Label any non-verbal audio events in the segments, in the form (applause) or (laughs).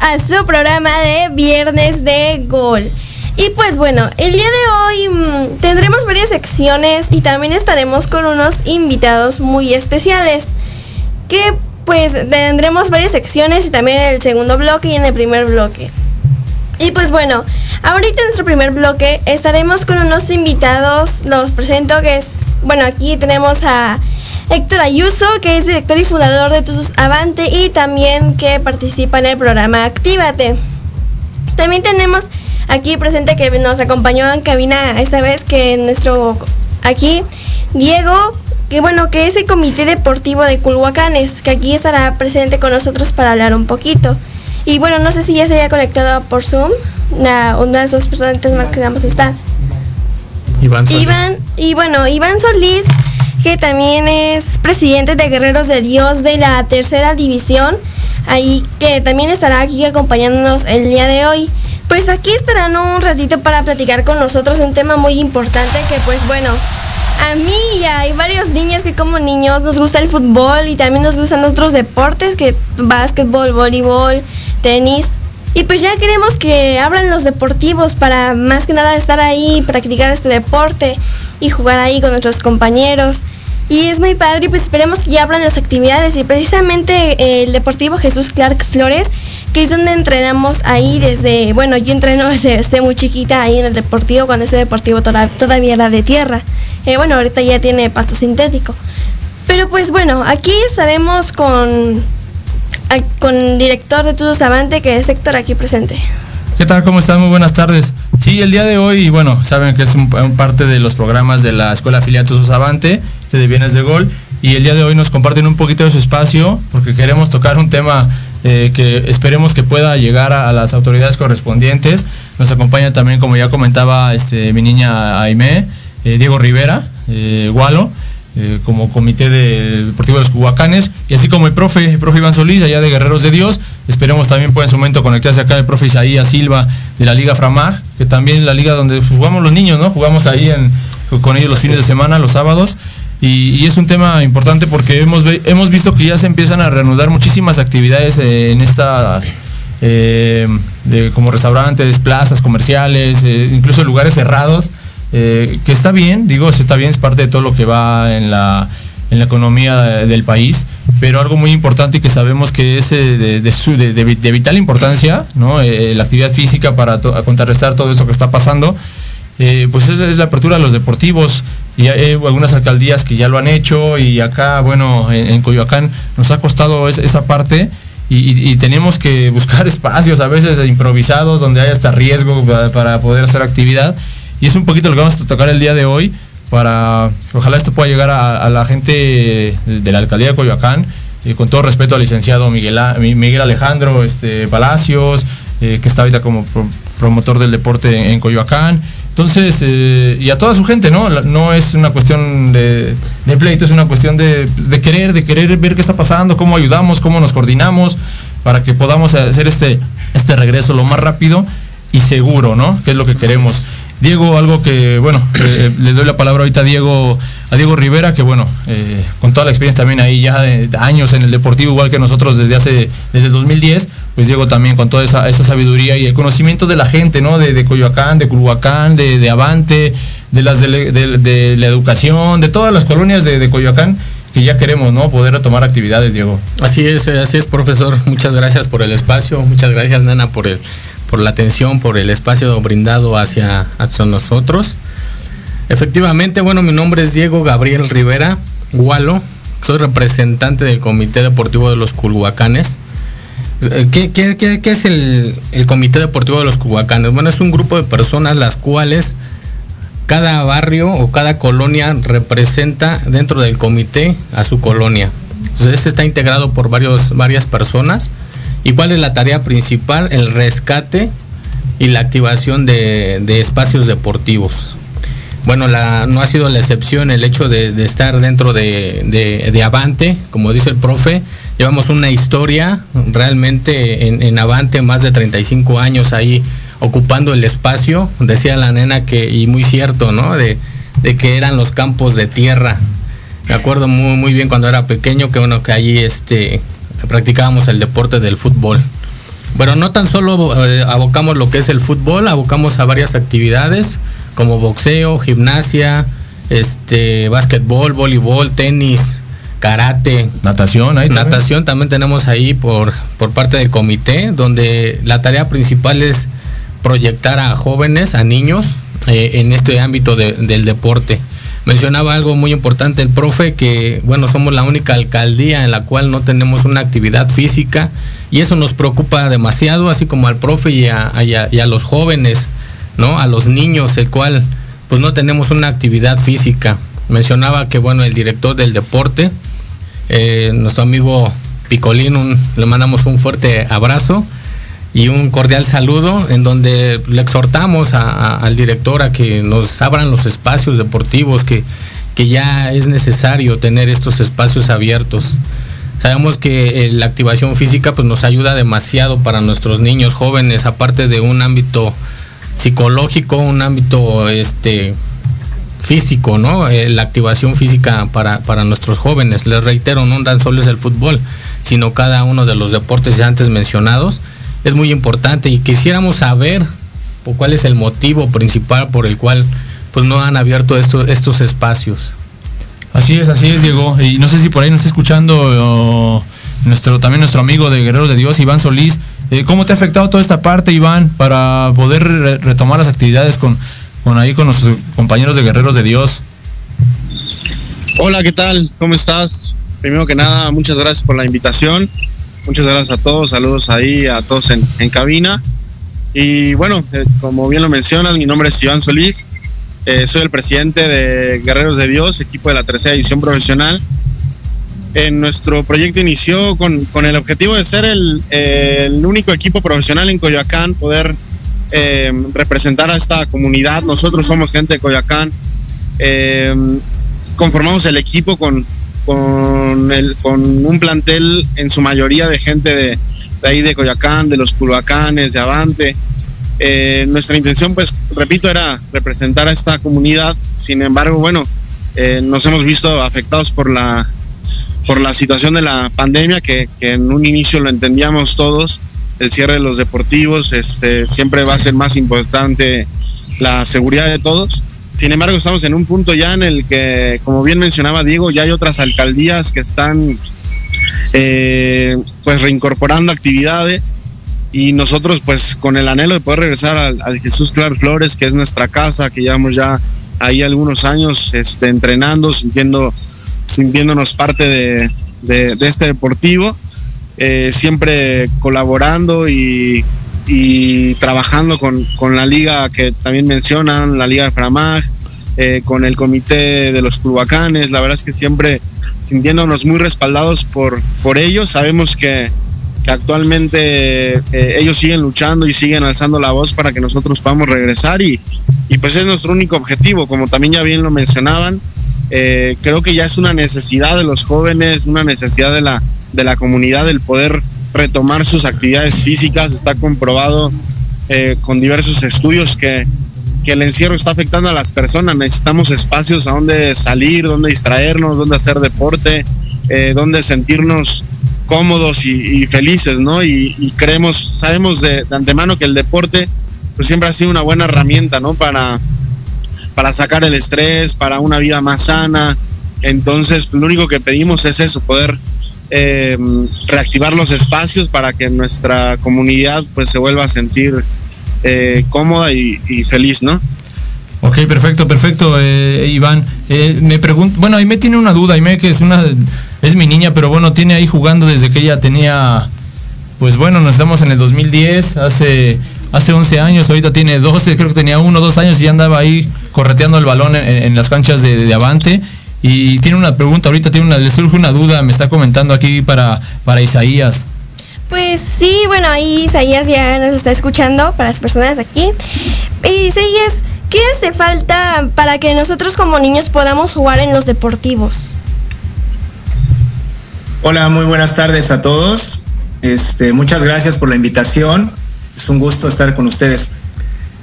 A su programa de Viernes de Gol. Y pues bueno, el día de hoy mm, tendremos varias secciones y también estaremos con unos invitados muy especiales. Que pues tendremos varias secciones y también en el segundo bloque y en el primer bloque. Y pues bueno, ahorita en nuestro primer bloque estaremos con unos invitados. Los presento que es, bueno, aquí tenemos a Héctor Ayuso, que es director y fundador de Tusus Avante y también que participa en el programa Actívate. También tenemos aquí presente que nos acompañó en cabina esta vez que nuestro aquí Diego, que bueno, que es el comité deportivo de Culhuacanes, que aquí estará presente con nosotros para hablar un poquito. Y bueno, no sé si ya se haya conectado por Zoom, una, una de las dos personas más que vamos a estar. Iván Solís. Iván, y bueno, Iván Solís, que también es presidente de Guerreros de Dios de la tercera división, ahí que también estará aquí acompañándonos el día de hoy. Pues aquí estarán un ratito para platicar con nosotros un tema muy importante que pues bueno, a mí y hay varios niños que como niños nos gusta el fútbol y también nos gustan otros deportes que básquetbol, voleibol, tenis. Y pues ya queremos que abran los deportivos para más que nada estar ahí, practicar este deporte y jugar ahí con nuestros compañeros. Y es muy padre y pues esperemos que ya abran las actividades y precisamente eh, el Deportivo Jesús Clark Flores, que es donde entrenamos ahí desde, bueno, yo entreno (laughs) desde, muy chiquita ahí en el Deportivo, cuando ese Deportivo toda- todavía era de tierra. Eh, bueno, ahorita ya tiene pasto sintético. Pero pues bueno, aquí estaremos con, con el director de Tudos Avante, que es Héctor aquí presente. ¿Qué tal? ¿Cómo están? Muy buenas tardes. Sí, el día de hoy, bueno, saben que es un, parte de los programas de la Escuela Filial Tusos Avante, de Bienes de Gol, y el día de hoy nos comparten un poquito de su espacio, porque queremos tocar un tema eh, que esperemos que pueda llegar a, las autoridades correspondientes. Nos acompaña también, como ya comentaba este, mi niña Aimé, eh, Diego Rivera, eh, Gualo, eh, como comité de deportivo de los Cubacanes, y así como el profe, el profe Iván Solís, allá de Guerreros de Dios. Esperemos también pueda en su momento conectarse acá el profe Isaías Silva de la Liga Framag, que también es la liga donde jugamos los niños, ¿no? Jugamos ahí en, con ellos los fines de semana, los sábados. Y, es un tema importante porque hemos, hemos visto que ya se empiezan a reanudar muchísimas actividades eh, en esta eh, como restaurantes, plazas comerciales, eh, incluso lugares cerrados, que está bien, digo, está bien, es parte de todo lo que va en la, en la economía de- del país, pero algo muy importante y que sabemos que es de, de vital importancia, ¿no? La actividad física para a contrarrestar todo eso que está pasando, pues es, es la apertura de los deportivos y hay algunas alcaldías que ya lo han hecho y acá, bueno, en, Coyoacán nos ha costado es- esa parte y, tenemos que (laughs) buscar espacios a veces improvisados donde hay hasta riesgo pa- para poder hacer actividad. Y es un poquito lo que vamos a tocar el día de hoy para ojalá esto pueda llegar a, la gente de la alcaldía de Coyoacán. Eh, con todo respeto al licenciado Miguel, Miguel Alejandro este, Palacios eh, que está ahorita como pro- promotor del deporte en Coyoacán entonces, eh, y a toda su gente, ¿no? No es una cuestión de, pleito, es una cuestión de, querer, de querer ver qué está pasando, cómo ayudamos, cómo nos coordinamos, para que podamos hacer este, este regreso lo más rápido y seguro, ¿no? Que es lo que queremos. Diego, algo que, bueno, eh, le doy la palabra ahorita a Diego, a Diego Rivera, que bueno, eh, con toda la experiencia también ahí ya de, de años en el deportivo, igual que nosotros desde hace, desde 2010, pues Diego también con toda esa, sabiduría y el conocimiento de la gente, ¿no? De, de Coyoacán, de Culhuacán, de, de Avante, de las de, la educación, de todas las colonias de, de Coyoacán, que ya queremos, ¿no? Poder retomar actividades, Diego. Así es, así es, profesor. Muchas gracias por el espacio. Muchas gracias, Nana, por el, por la atención, por el espacio brindado hacia, hacia nosotros. Efectivamente, bueno, mi nombre es Diego Gabriel Rivera Gualo, soy representante del Comité Deportivo de los Culhuacanes. Eh, ¿Qué, es el, Comité Deportivo de los Culhuacanes? Bueno, es un grupo de personas las cuales cada barrio o cada colonia representa dentro del comité a su colonia. Entonces, está integrado por varias personas. ¿Y cuál es la tarea principal? El rescate y la activación de, espacios deportivos. Bueno, no ha sido la excepción el hecho de, estar dentro de, de- de Avante, como dice el profe. Llevamos una historia realmente en, Avante, más de 35 años ahí ocupando el espacio. Decía la nena que, y muy cierto, ¿no? De, que eran los campos de tierra. Me acuerdo muy, muy bien cuando era pequeño que bueno que allí este, practicábamos el deporte del fútbol. Bueno, no tan solo eh, abocamos lo que es el fútbol, abocamos a varias actividades como boxeo, gimnasia, este, básquetbol, voleibol, tenis, karate, Natación, ahí también. Natación también tenemos ahí por, por parte del comité, donde la tarea principal es proyectar a jóvenes, a niños, eh, en este ámbito de- del deporte. Mencionaba algo muy importante el profe, que bueno, somos la única alcaldía en la cual no tenemos una actividad física y eso nos preocupa demasiado, así como al profe y a, y a- y a los jóvenes, ¿no? A los niños, el cual pues no tenemos una actividad física. Mencionaba que bueno, el director del deporte, eh, nuestro amigo Picolín, le mandamos un fuerte abrazo y un cordial saludo en donde le exhortamos al director a que nos abran los espacios deportivos, que, que ya es necesario tener estos espacios abiertos. Sabemos que eh, la activación física pues, nos ayuda demasiado para nuestros niños jóvenes, aparte de un ámbito psicológico, un ámbito este, físico, ¿no? Eh, la activación física para, para nuestros jóvenes. Les reitero, no tan solo es el fútbol, sino cada uno de los deportes antes mencionados. Es muy importante y quisiéramos saber cuál es el motivo principal por el cual pues no han abierto estos, estos espacios. Así es, así es, Diego. Y no sé si por ahí nos está escuchando nuestro, también nuestro amigo de Guerreros de Dios, Iván Solís. Eh, ¿Cómo te ha afectado toda esta parte, Iván, para poder re- retomar las actividades con, con ahí con nuestros compañeros de Guerreros de Dios? Hola, ¿qué tal? ¿Cómo estás? Primero que nada, muchas gracias por la invitación. Muchas gracias a todos. Saludos ahí a todos en, en cabina. Y bueno, eh, como bien lo mencionas, mi nombre es Iván Solís. Eh, soy el presidente de Guerreros de Dios, equipo de la tercera edición profesional. En nuestro proyecto inició con, con el objetivo de ser el, eh, el único equipo profesional en Coyoacán, poder eh, representar a esta comunidad. Nosotros somos gente de Coyoacán. Eh, conformamos el equipo con, con, un plantel en su mayoría de gente de, de ahí de Coyoacán, de los Culhuacanes, de Avante. Eh, nuestra intención, pues, repito, era representar a esta comunidad. Sin embargo, bueno, eh, nos hemos visto afectados por la, por la situación de la pandemia, que en un inicio lo entendíamos todos. El cierre de los deportivos este, siempre va a ser más importante la seguridad de todos. Sin embargo, estamos en un punto ya en el que, como bien mencionaba Diego, ya hay otras alcaldías que están eh, pues reincorporando actividades y nosotros pues con el anhelo de poder regresar al, Jesús Clar Flores, que es nuestra casa, que llevamos ya ahí algunos años este, entrenando, sintiendo, sintiéndonos parte de este deportivo, eh, siempre colaborando y, trabajando con, con la liga que también mencionan, la liga de Framag, eh, con el comité de los Culhuacanes, la verdad es que siempre sintiéndonos muy respaldados por, por ellos, sabemos que, que actualmente eh, ellos siguen luchando y siguen alzando la voz para que nosotros podamos regresar y, y pues es nuestro único objetivo, como también ya bien lo mencionaban, creo que ya es una necesidad de los jóvenes, una necesidad de la, de la comunidad el poder retomar sus actividades físicas, está comprobado eh, con diversos estudios que, que el encierro está afectando a las personas, necesitamos espacios a donde salir, donde distraernos, donde hacer deporte, eh, donde sentirnos cómodos y, felices, ¿no? Y, y creemos, sabemos de, de antemano que el deporte pues siempre ha sido una buena herramienta, ¿no? Para, para sacar el estrés, para una vida más sana. Entonces, lo único que pedimos es eso, poder eh, reactivar los espacios para que nuestra comunidad pues se vuelva a sentir eh, cómoda y, feliz, ¿no? Ok, perfecto, perfecto, eh, Iván. Eh, me pregunto, bueno, me tiene una duda, me que es una, es mi niña, pero bueno, tiene ahí jugando desde que ella tenía, pues bueno, nos estamos en el 2010, hace, hace 11 años, ahorita tiene 12, creo que tenía uno o dos años y andaba ahí correteando el balón en, en las canchas de, de, Avante. Y tiene una pregunta, ahorita tiene una, le surge una duda, me está comentando aquí para, para Isaías. Pues sí, bueno, ahí Isaías ya nos está escuchando para las personas aquí. Isaías, ¿qué hace falta para que nosotros como niños podamos jugar en los deportivos? Hola, muy buenas tardes a todos. Este, muchas gracias por la invitación. Es un gusto estar con ustedes.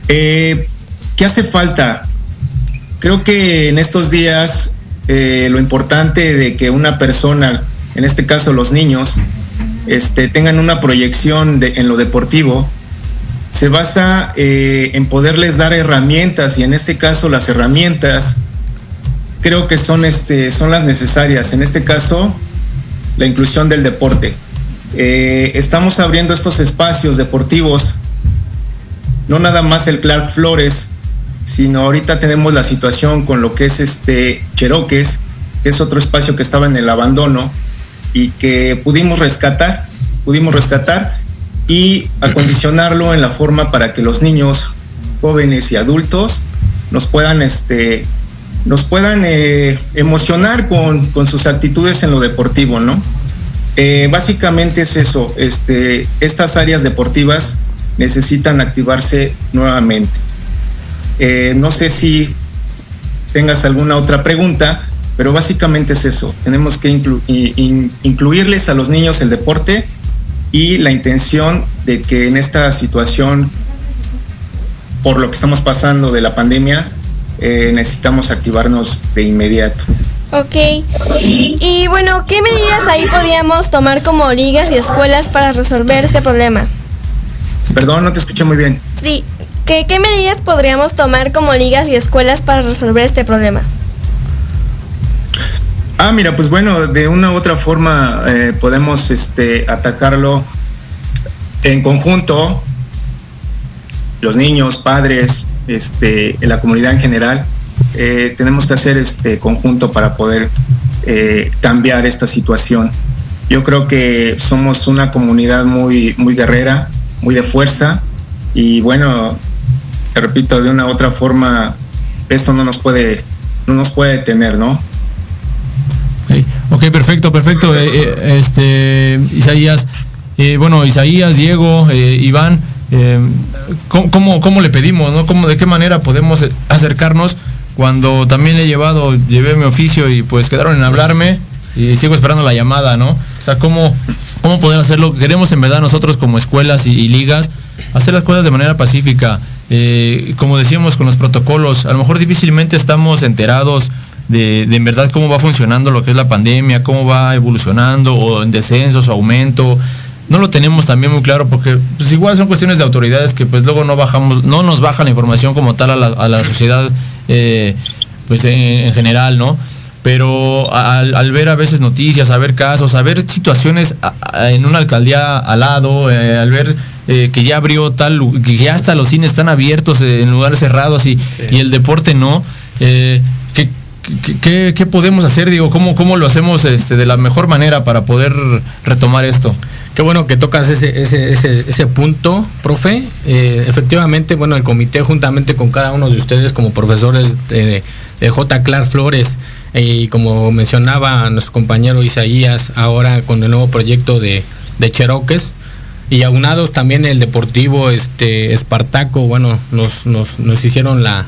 Eh, ¿Qué hace falta? Creo que en estos días eh, lo importante de que una persona, en este caso los niños, este, tengan una proyección en lo deportivo, se basa eh, en poderles dar herramientas y en este caso las herramientas creo que son, este, son las necesarias. En este caso, la inclusión del deporte. Eh, estamos abriendo estos espacios deportivos, no nada más el Clark Flores, sino ahorita tenemos la situación con lo que es este Cheroques, que es otro espacio que estaba en el abandono y que pudimos rescatar, pudimos rescatar y acondicionarlo en la forma para que los niños, jóvenes y adultos nos puedan, este, nos puedan eh, emocionar con, con, sus actitudes en lo deportivo, ¿no? Eh, básicamente es eso, este, estas áreas deportivas necesitan activarse nuevamente. Eh, no sé si tengas alguna otra pregunta, pero básicamente es eso. Tenemos que inclu in incluirles a los niños el deporte y la intención de que en esta situación, por lo que estamos pasando de la pandemia, eh, necesitamos activarnos de inmediato. Ok. Y bueno, ¿qué medidas ahí podríamos tomar como ligas y escuelas para resolver este problema? Perdón, no te escuché muy bien. Sí. ¿Qué, ¿Qué medidas podríamos tomar como ligas y escuelas para resolver este problema? Ah, mira, pues bueno, de una u otra forma eh, podemos este, atacarlo en conjunto, los niños, padres, este, la comunidad en general. Eh, tenemos que hacer este conjunto para poder eh, cambiar esta situación. Yo creo que somos una comunidad muy, muy guerrera, muy de fuerza y bueno, repito, de una otra forma, esto no nos puede, no nos puede detener, ¿no? Ok, perfecto, perfecto. Eh, eh, este, Isaías, eh, bueno, Isaías, Diego, Iván, ¿cómo, ¿cómo, le pedimos, no? ¿Cómo, ¿De qué manera podemos acercarnos cuando también he llevado, llevé mi oficio y pues quedaron en hablarme y sigo esperando la llamada, ¿no? O sea, ¿cómo, cómo poder hacerlo? Queremos en verdad nosotros como escuelas y ligas hacer las cosas de manera pacífica. Como decíamos con los protocolos, a lo mejor difícilmente estamos enterados de, de, en verdad cómo va funcionando lo que es la pandemia, cómo va evolucionando, o en descensos, aumento. No lo tenemos también muy claro porque pues igual son cuestiones de autoridades que pues luego no bajamos, no nos baja la información como tal a la, a la sociedad eh, pues en, en, general, ¿no? Pero al, ver a veces noticias, a ver casos, a ver situaciones en una alcaldía al lado, eh, al ver eh, que ya abrió tal, que ya hasta los cines están abiertos en lugares cerrados y, sí. y el deporte no, eh, que, ¿Qué, ¿Qué, podemos hacer? Digo, ¿cómo, cómo lo hacemos este, de la mejor manera para poder retomar esto? Qué bueno que tocas ese, ese, ese, ese punto, profe. Eh, efectivamente, bueno, el comité juntamente con cada uno de ustedes como profesores de, de J. Clark Flores eh, y como mencionaba nuestro compañero Isaías, ahora con el nuevo proyecto de, de Cheroques, y aunados también el deportivo este Espartaco, bueno, nos, nos, nos hicieron la,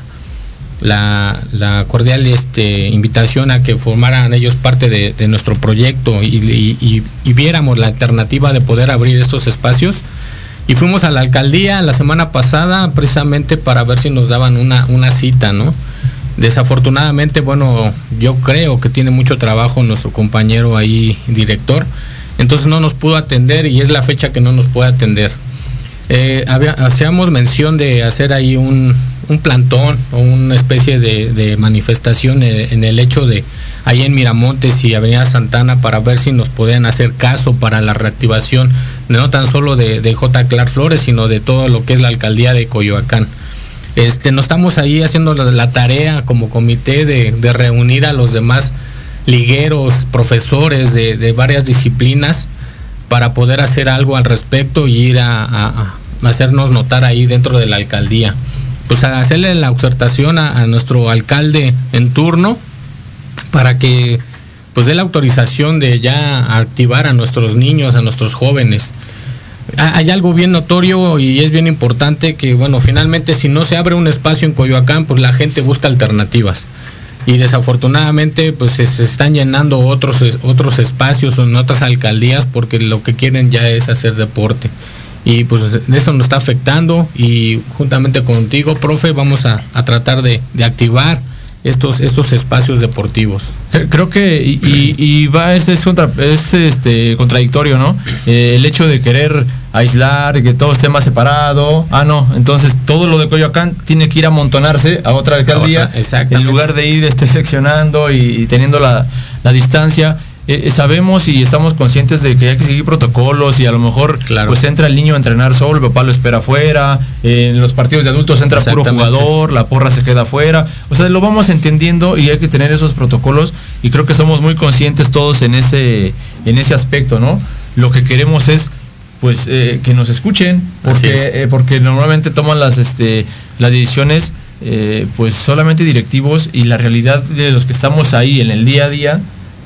la, la, cordial este, invitación a que formaran ellos parte de, nuestro proyecto y, y, y, viéramos la alternativa de poder abrir estos espacios. Y fuimos a la alcaldía la semana pasada precisamente para ver si nos daban una, una cita, ¿no? Desafortunadamente, bueno, yo creo que tiene mucho trabajo nuestro compañero ahí, director, entonces no nos pudo atender y es la fecha que no nos puede atender. Eh, hacíamos mención de hacer ahí un, un plantón o una especie de, manifestación en el hecho de ahí en Miramontes y Avenida Santana para ver si nos podían hacer caso para la reactivación no tan solo de, J. Clark Flores, sino de todo lo que es la alcaldía de Coyoacán. Este, nos estamos ahí haciendo la, tarea como comité de, reunir a los demás ligueros, profesores de, varias disciplinas para poder hacer algo al respecto y ir a hacernos notar ahí dentro de la alcaldía. Pues a hacerle la exhortación a, a nuestro alcalde en turno para que pues dé la autorización de ya activar a nuestros niños, a nuestros jóvenes. Hay algo bien notorio y es bien importante que, bueno, finalmente si no se abre un espacio en Coyoacán, pues la gente busca alternativas. Y desafortunadamente, pues se, están llenando otros, otros espacios en otras alcaldías porque lo que quieren ya es hacer deporte. Y pues eso nos está afectando y juntamente contigo, profe, vamos a, a tratar de, de activar estos, estos espacios deportivos. Creo que y va es, es, contra, es este contradictorio, ¿no? Eh, el hecho de querer aislar, que todo esté más separado. Ah, no, entonces todo lo de Coyoacán tiene que ir a amontonarse a otra alcaldía en lugar de ir este, (laughs) seccionando y, y teniendo la, la distancia. Eh, sabemos y estamos conscientes de que hay que seguir protocolos y a lo mejor claro. pues entra el niño a entrenar solo, el papá lo espera afuera, eh, en los partidos de adultos entra puro jugador, la porra se queda afuera, o sea, lo vamos entendiendo y hay que tener esos protocolos y creo que somos muy conscientes todos en ese, en ese aspecto, ¿no? Lo que queremos es pues eh, que nos escuchen, porque, eh, porque normalmente toman las, este, las decisiones pues solamente directivos y la realidad de los que estamos ahí en el día a día,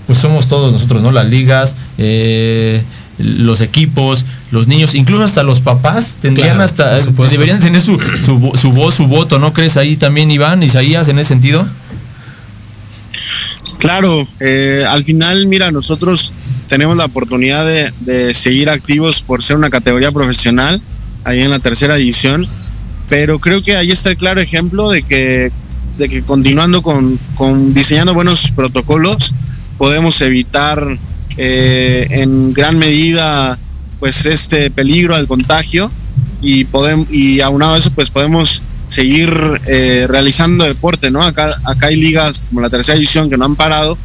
pues somos todos nosotros, ¿no? Las ligas, eh, los equipos, los niños, incluso hasta los papás tendrían claro, hasta, deberían tener su, su, su, voz, su voto, ¿no crees ahí también, Iván, Isaías, en ese sentido? Claro, eh, al final, mira, nosotros tenemos la oportunidad de, de, seguir activos por ser una categoría profesional, ahí en la tercera división, pero creo que ahí está el claro ejemplo de que, de que continuando con, diseñando buenos protocolos, podemos evitar eh, en gran medida pues este peligro al contagio y podemos y aunado a eso pues podemos seguir eh, realizando deporte no acá acá hay ligas como la tercera división que no han parado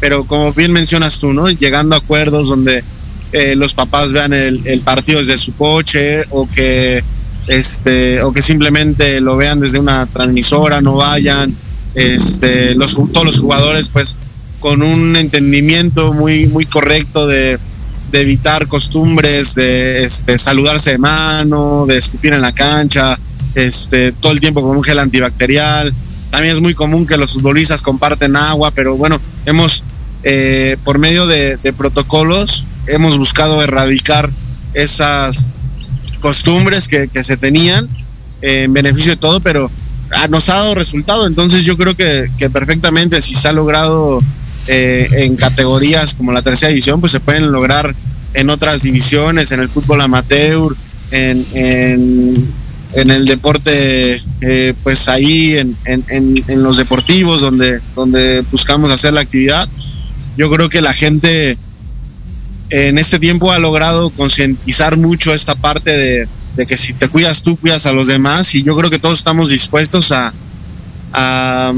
pero como bien mencionas tú no llegando a acuerdos donde eh, los papás vean el, partido desde su coche o que este o que simplemente lo vean desde una transmisora no vayan este los todos los jugadores pues con un entendimiento muy, muy correcto de, de evitar costumbres, de este, saludarse de mano, de escupir en la cancha, este, todo el tiempo con un gel antibacterial. También es muy común que los futbolistas comparten agua, pero bueno, hemos, eh, por medio de, protocolos, hemos buscado erradicar esas costumbres que, se tenían eh, en beneficio de todo, pero ah, nos ha dado resultado. Entonces yo creo que, perfectamente si se ha logrado eh, en categorías como la tercera división, pues se pueden lograr en otras divisiones, en el fútbol amateur, en, en, el deporte, pues ahí en, en, los deportivos donde, donde buscamos hacer la actividad. Yo creo que la gente en este tiempo ha logrado concientizar mucho esta parte de, de, que si te cuidas tú, cuidas a los demás y yo creo que todos estamos dispuestos a, a,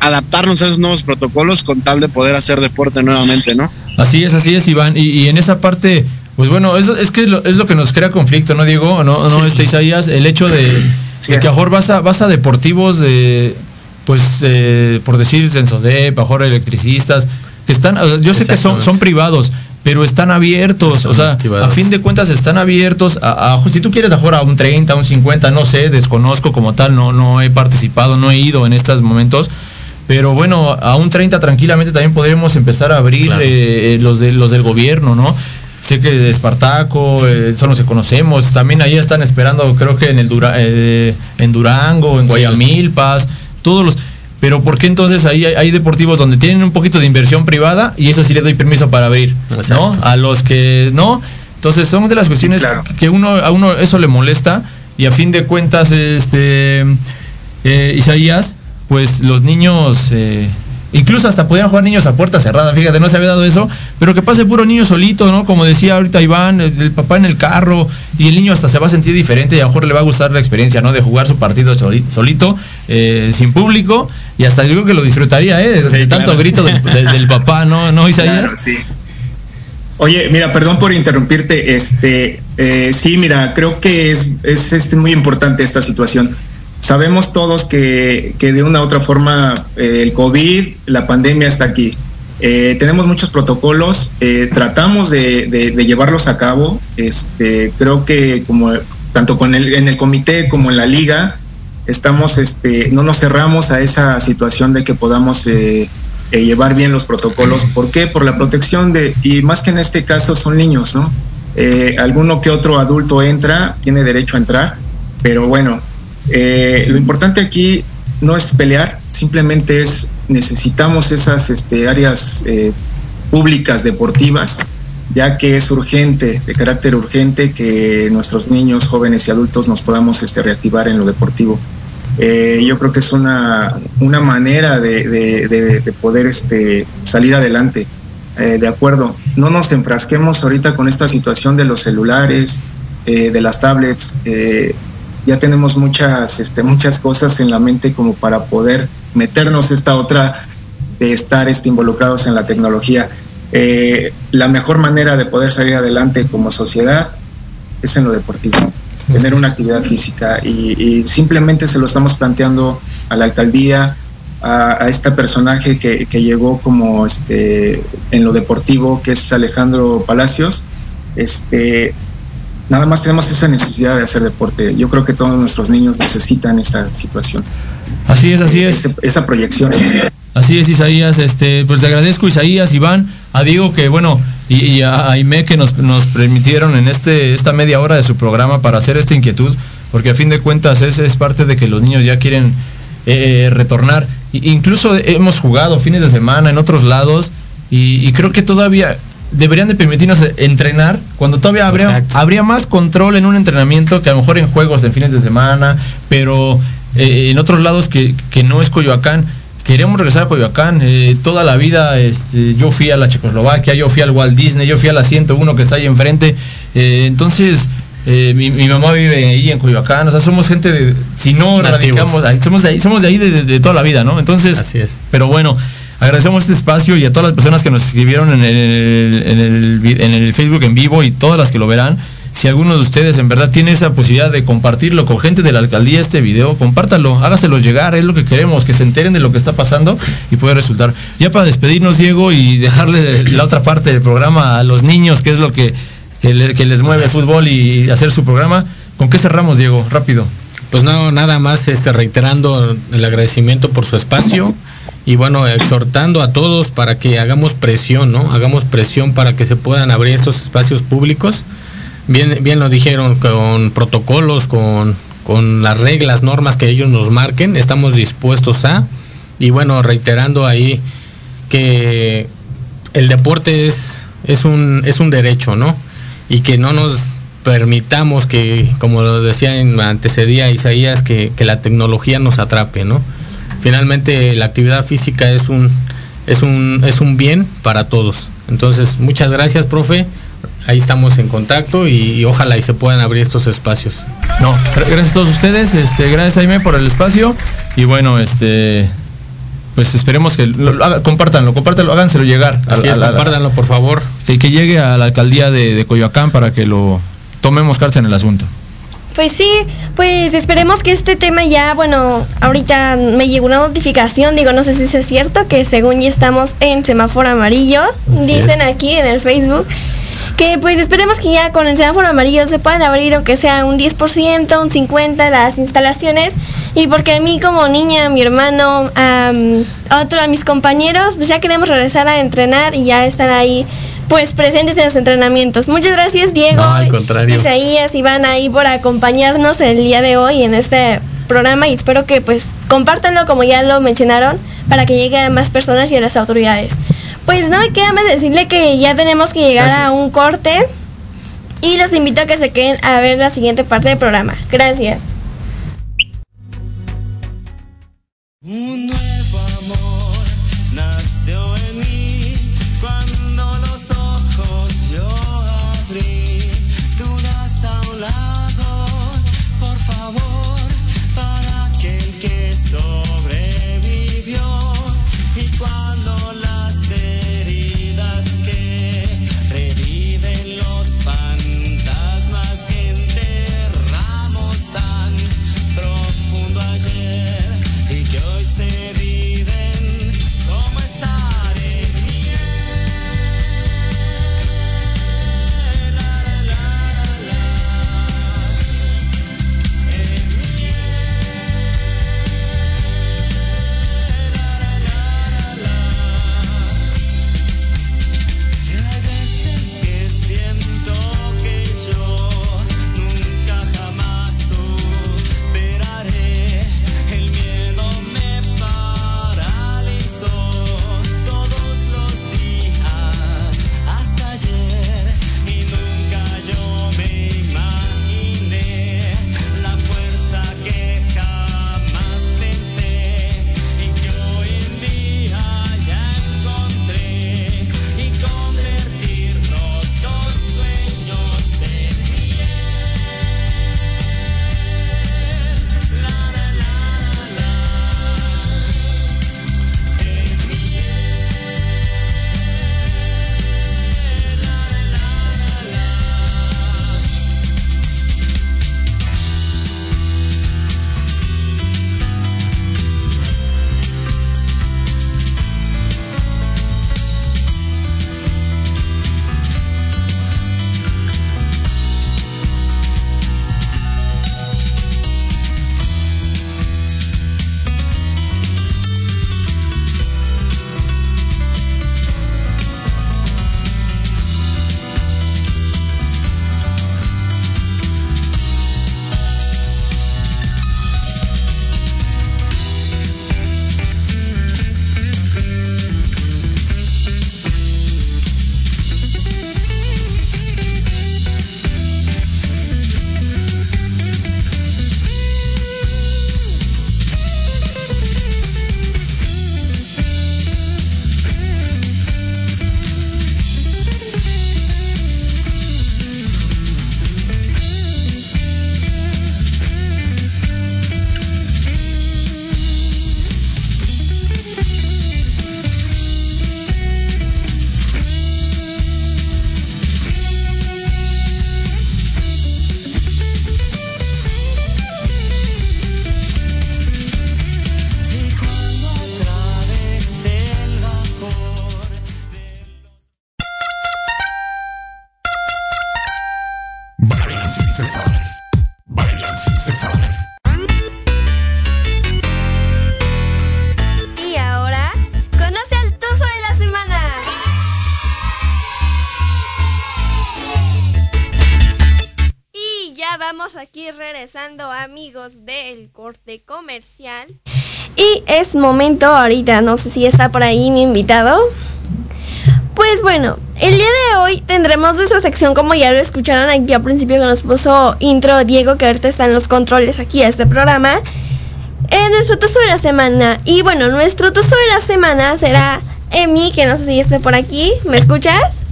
adaptarnos a esos nuevos protocolos con tal de poder hacer deporte nuevamente, ¿no? Así es, así es, Iván. Y, y en esa parte, pues bueno, eso es que lo, es lo que nos crea conflicto, ¿no, Diego? ¿No, no sí. este Isaías? El hecho de, sí de que mejor vas a, vas a deportivos de, pues, eh, por decir, Sensodep, mejor electricistas, están, yo sé que son, son privados, pero están abiertos, o sea, activados. a fin de cuentas están abiertos a, a, si tú quieres jugar a un 30, a un 50, no sé, desconozco como tal, no, no he participado, no he ido en estos momentos, pero bueno, a un 30 tranquilamente también podríamos empezar a abrir claro. eh, los, de, los del gobierno, ¿no? Sé que de Espartaco, eh, son los que conocemos, también ahí están esperando, creo que en el Dura, eh, en Durango, en Guayamilpas, todos los... Pero ¿por qué entonces ahí hay, hay, deportivos donde tienen un poquito de inversión privada y eso sí le doy permiso para abrir, Exacto. ¿no? A los que no. Entonces son de las cuestiones claro. que uno a uno eso le molesta y a fin de cuentas este eh, Isaías pues los niños, eh, incluso hasta podían jugar niños a puerta cerrada, fíjate, no se había dado eso, pero que pase puro niño solito, ¿no? Como decía ahorita Iván, el, el, papá en el carro, y el niño hasta se va a sentir diferente y a lo mejor le va a gustar la experiencia, ¿no? De jugar su partido solito, eh, sin público, y hasta yo creo que lo disfrutaría, ¿eh? De sí, tanto claro. grito del, del, del, papá, ¿no? ¿No, Isaías? Claro, sí. Oye, mira, perdón por interrumpirte. Este, eh, sí, mira, creo que es, es este, muy importante esta situación. Sabemos todos que, que de una u otra forma eh, el COVID, la pandemia está aquí. Eh, tenemos muchos protocolos, eh, tratamos de, llevarlos a cabo. Este, creo que como tanto con el, en el comité como en la liga, estamos, este, no nos cerramos a esa situación de que podamos llevar bien los protocolos. ¿Por qué? Por la protección de, y más que en este caso son niños, ¿no? Alguno que otro adulto entra, tiene derecho a entrar, pero bueno, eh, lo importante aquí no es pelear, simplemente es necesitamos esas este, áreas eh, públicas deportivas, ya que es urgente, de carácter urgente, que nuestros niños, jóvenes y adultos nos podamos este, reactivar en lo deportivo. Eh, yo creo que es una, una manera de, de- de- de poder este, salir adelante. De acuerdo, no nos enfrasquemos ahorita con esta situación de los celulares, de las tablets. Ya tenemos muchas, este, muchas cosas en la mente como para poder meternos esta otra de estar este, involucrados en la tecnología. Eh, la mejor manera de poder salir adelante como sociedad es en lo deportivo, tener una actividad física y, y simplemente se lo estamos planteando a la alcaldía, a, a este personaje que, que llegó como este en lo deportivo, que es Alejandro Palacios. Este, nada más tenemos esa necesidad de hacer deporte. Yo creo que todos nuestros niños necesitan esta situación. Así es, así es. Ese- esa proyección. Así es, Isaías. Este, pues le agradezco, Isaías, Iván, a Diego que, bueno, y, y a Aime que nos, nos permitieron en este, esta media hora de su programa para hacer esta inquietud, porque a fin de cuentas es, es parte de que los niños ya quieren eh, retornar. I- incluso hemos jugado fines de semana en otros lados y, y creo que todavía deberían de permitirnos entrenar cuando todavía habría, Exacto. habría más control en un entrenamiento que a lo mejor en juegos en fines de semana, pero eh, en otros lados que, que no es Coyoacán. Queremos regresar a Coyoacán. eh, toda la vida este, yo fui a la Checoslovaquia, yo fui al Walt Disney, yo fui a la 101 que está ahí enfrente. eh, entonces, eh, mi, mi mamá vive ahí en Coyoacán. O sea, somos gente de. Si no Nativos. radicamos, ahí, somos de ahí, somos de ahí de, de- de toda la vida, ¿no? Entonces, Así es. pero bueno, agradecemos este espacio y a todas las personas que nos escribieron en el, en el Facebook en vivo y todas las que lo verán. Si alguno de ustedes en verdad tiene esa posibilidad de compartirlo con gente de la alcaldía este video, compártalo, hágaselo llegar, es lo que queremos, que se enteren de lo que está pasando y puede resultar. Ya para despedirnos, Diego, y dejarle la otra parte del programa a los niños, que es lo que, que les mueve el fútbol y hacer su programa, ¿con qué cerramos, Diego? Rápido. Pues no, nada más este, reiterando el agradecimiento por su espacio y bueno, exhortando a todos para que hagamos presión, ¿no? Hagamos presión para que se puedan abrir estos espacios públicos. Bien, bien lo dijeron, con protocolos, con, con las reglas, normas que ellos nos marquen, estamos dispuestos a. Y bueno, reiterando ahí que el deporte es, es, un, es un derecho, ¿no? Y que no nos permitamos que, como lo decía en antecedía Isaías, que, que la tecnología nos atrape, ¿no? Finalmente la actividad física es un, es un, es un bien para todos. Entonces, muchas gracias, profe. Ahí estamos en contacto y, y ojalá y se puedan abrir estos espacios. No, gra- gracias a todos ustedes, este, gracias Jaime por el espacio y bueno, este, pues esperemos que lo, lo haga- compártanlo, compártanlo, háganselo llegar. a- Así a es, la- compártanlo, por favor. que, que llegue a la alcaldía de, de Coyoacán para que lo tomemos carta en el asunto. Pues sí, pues esperemos que este tema ya, bueno, ahorita me llegó una notificación, digo, no sé si es cierto, que según ya estamos en semáforo amarillo, dicen aquí en el Facebook, que pues esperemos que ya con el semáforo amarillo se puedan abrir aunque sea un 10%, un 50% las instalaciones. Y porque a mí como niña, mi hermano, am, otro de mis compañeros, pues ya queremos regresar a entrenar y ya estar ahí pues presentes en los entrenamientos. Muchas gracias Diego, No, al contrario. Isaías, Iván ahí por acompañarnos el día de hoy en este programa y espero que pues compártanlo como ya lo mencionaron para que llegue a más personas y a las autoridades. Pues no me queda más decirle que ya tenemos que llegar Gracias. a un corte y los invito a que se queden a ver la siguiente parte del programa. Gracias. Un amigos del corte comercial. Y es momento ahorita, no sé si está por ahí mi invitado. Pues bueno, el día de hoy tendremos nuestra sección como ya lo escucharon aquí al principio que nos puso intro Diego, que ahorita está en los controles aquí a este programa. En nuestro toso de la semana. Y bueno, nuestro toso de la semana será Emi, que no sé si esté por aquí. ¿Me escuchas?